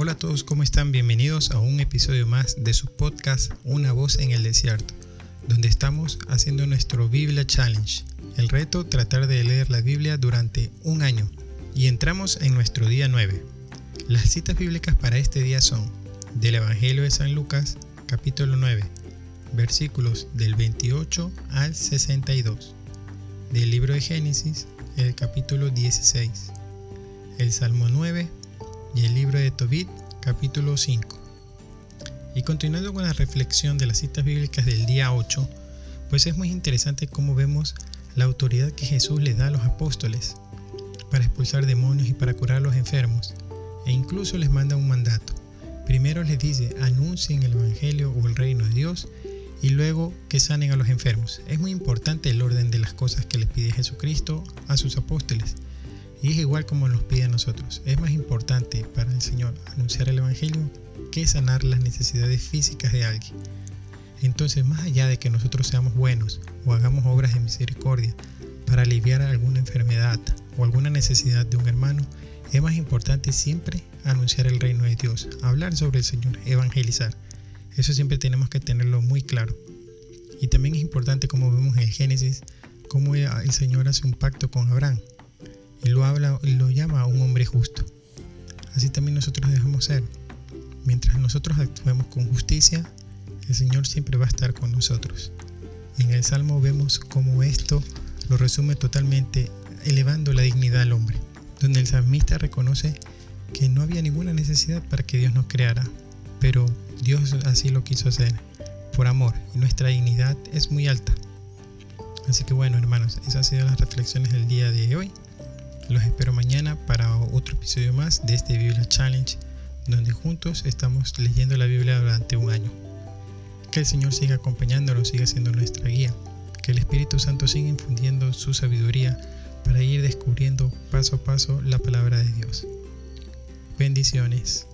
Hola a todos, ¿cómo están? Bienvenidos a un episodio más de su podcast Una voz en el desierto, donde estamos haciendo nuestro Biblia Challenge. El reto, tratar de leer la Biblia durante un año. Y entramos en nuestro día 9. Las citas bíblicas para este día son del Evangelio de San Lucas, capítulo 9, versículos del 28 al 62, del libro de Génesis, el capítulo 16, el Salmo 9, y el libro de Tobit capítulo 5. Y continuando con la reflexión de las citas bíblicas del día 8, pues es muy interesante cómo vemos la autoridad que Jesús le da a los apóstoles para expulsar demonios y para curar a los enfermos, e incluso les manda un mandato. Primero les dice, anuncien el Evangelio o el reino de Dios, y luego que sanen a los enfermos. Es muy importante el orden de las cosas que les pide Jesucristo a sus apóstoles. Y es igual como nos pide a nosotros. Es más importante para el Señor anunciar el Evangelio que sanar las necesidades físicas de alguien. Entonces, más allá de que nosotros seamos buenos o hagamos obras de misericordia para aliviar alguna enfermedad o alguna necesidad de un hermano, es más importante siempre anunciar el reino de Dios, hablar sobre el Señor, evangelizar. Eso siempre tenemos que tenerlo muy claro. Y también es importante, como vemos en Génesis, cómo el Señor hace un pacto con Abraham y lo habla lo llama a un hombre justo. Así también nosotros debemos ser. Mientras nosotros actuemos con justicia, el Señor siempre va a estar con nosotros. En el Salmo vemos cómo esto lo resume totalmente elevando la dignidad al hombre, donde el salmista reconoce que no había ninguna necesidad para que Dios nos creara, pero Dios así lo quiso hacer, por amor, y nuestra dignidad es muy alta. Así que bueno, hermanos, esas han sido las reflexiones del día de hoy. Los espero mañana para otro episodio más de este Biblia Challenge, donde juntos estamos leyendo la Biblia durante un año. Que el Señor siga acompañándonos, siga siendo nuestra guía. Que el Espíritu Santo siga infundiendo su sabiduría para ir descubriendo paso a paso la palabra de Dios. Bendiciones.